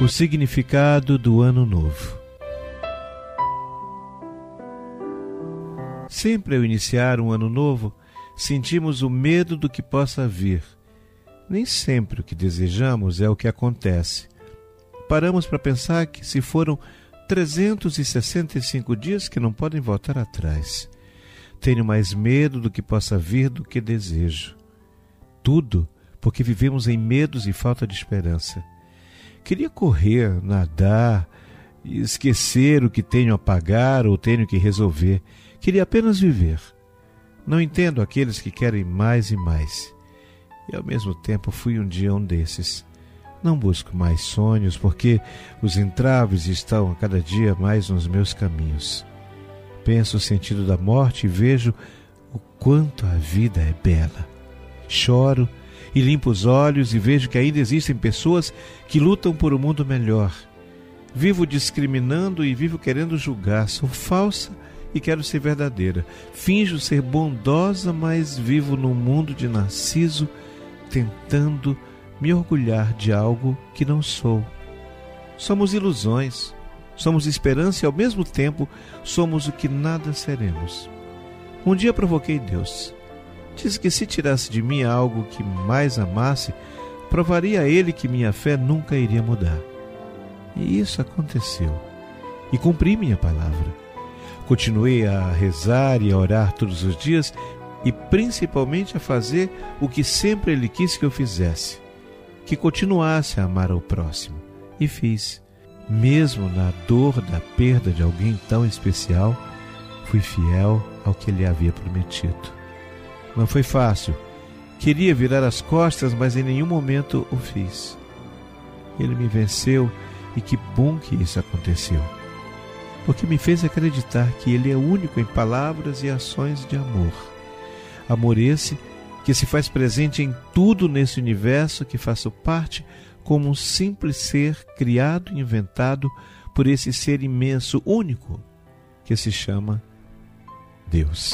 O significado do Ano Novo. Sempre ao iniciar um ano novo, sentimos o medo do que possa vir. Nem sempre o que desejamos é o que acontece. Paramos para pensar que se foram 365 dias que não podem voltar atrás. Tenho mais medo do que possa vir do que desejo. Tudo porque vivemos em medos e falta de esperança. Queria correr, nadar, esquecer o que tenho a pagar ou tenho que resolver. Queria apenas viver. Não entendo aqueles que querem mais e mais. E ao mesmo tempo fui um dia um desses. Não busco mais sonhos, porque os entraves estão a cada dia mais nos meus caminhos. Penso o sentido da morte e vejo o quanto a vida é bela. Choro e limpo os olhos e vejo que ainda existem pessoas que lutam por um mundo melhor. Vivo discriminando e vivo querendo julgar. Sou falsa e quero ser verdadeira. Finjo ser bondosa, mas vivo num mundo de narciso, tentando me orgulhar de algo que não sou. Somos ilusões, somos esperança e ao mesmo tempo somos o que nada seremos. Um dia provoquei Deus. Disse que se tirasse de mim algo que mais amasse, provaria a Ele que minha fé nunca iria mudar. E isso aconteceu. E cumpri minha palavra. Continuei a rezar e a orar todos os dias e principalmente a fazer o que sempre Ele quis que eu fizesse, que continuasse a amar ao próximo. E fiz. Mesmo na dor da perda de alguém tão especial, fui fiel ao que Ele havia prometido. Não foi fácil. Queria virar as costas, mas em nenhum momento o fiz. Ele me venceu e que bom que isso aconteceu. Porque me fez acreditar que Ele é único em palavras e ações de amor. Amor esse que se faz presente em tudo nesse universo que faço parte como um simples ser criado e inventado por esse ser imenso, único, que se chama Deus.